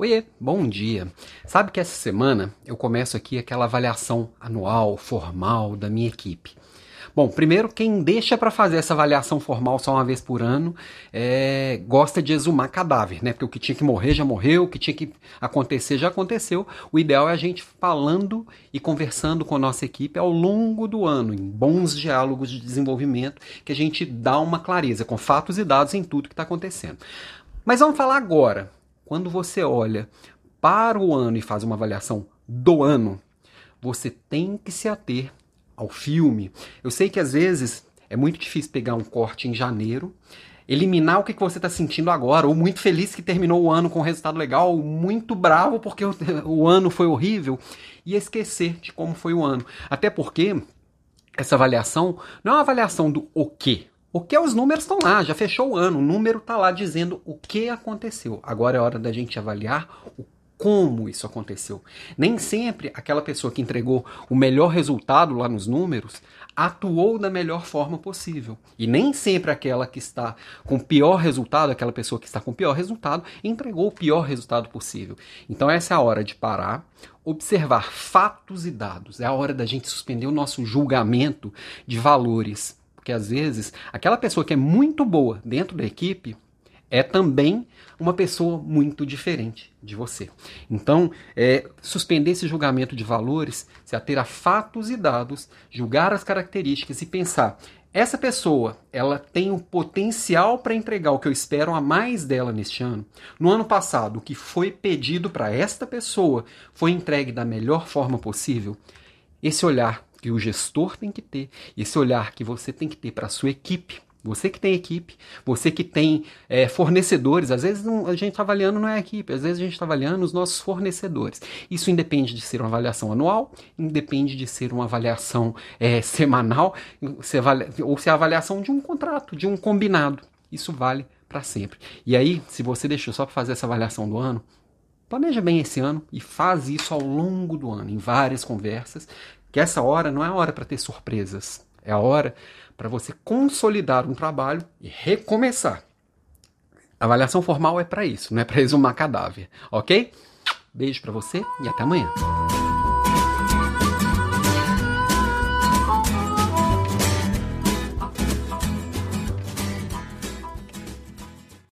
Oiê, bom dia. Sabe que essa semana eu começo aqui aquela avaliação anual, formal da minha equipe. Bom, primeiro, quem deixa para fazer essa avaliação formal só uma vez por ano é, gosta de exumar cadáver, né? Porque o que tinha que morrer já morreu, o que tinha que acontecer já aconteceu. O ideal é a gente falando e conversando com a nossa equipe ao longo do ano, em bons diálogos de desenvolvimento, que a gente dá uma clareza com fatos e dados em tudo que está acontecendo. Mas vamos falar agora quando você olha para o ano e faz uma avaliação do ano, você tem que se ater ao filme. Eu sei que às vezes é muito difícil pegar um corte em janeiro, eliminar o que você está sentindo agora, ou muito feliz que terminou o ano com um resultado legal, ou muito bravo porque o, o ano foi horrível, e esquecer de como foi o ano. Até porque essa avaliação não é uma avaliação do o quê, porque os números estão lá, já fechou o ano, o número está lá dizendo o que aconteceu. Agora é hora da gente avaliar o como isso aconteceu. Nem sempre aquela pessoa que entregou o melhor resultado lá nos números atuou da melhor forma possível. E nem sempre aquela que está com o pior resultado, aquela pessoa que está com o pior resultado, entregou o pior resultado possível. Então essa é a hora de parar, observar fatos e dados. É a hora da gente suspender o nosso julgamento de valores porque às vezes aquela pessoa que é muito boa dentro da equipe é também uma pessoa muito diferente de você. Então, é, suspender esse julgamento de valores, se ater a fatos e dados, julgar as características e pensar: essa pessoa, ela tem o potencial para entregar o que eu espero a mais dela neste ano. No ano passado, o que foi pedido para esta pessoa foi entregue da melhor forma possível. Esse olhar que o gestor tem que ter, esse olhar que você tem que ter para a sua equipe. Você que tem equipe, você que tem é, fornecedores, às vezes a gente está avaliando não é a equipe, às vezes a gente está avaliando os nossos fornecedores. Isso independe de ser uma avaliação anual, independe de ser uma avaliação é, semanal, se avalia, ou se é a avaliação de um contrato, de um combinado. Isso vale para sempre. E aí, se você deixou só para fazer essa avaliação do ano, planeja bem esse ano e faz isso ao longo do ano, em várias conversas, que essa hora não é a hora para ter surpresas, é a hora para você consolidar um trabalho e recomeçar. A avaliação formal é para isso, não é para exumar cadáver, ok? Beijo para você e até amanhã.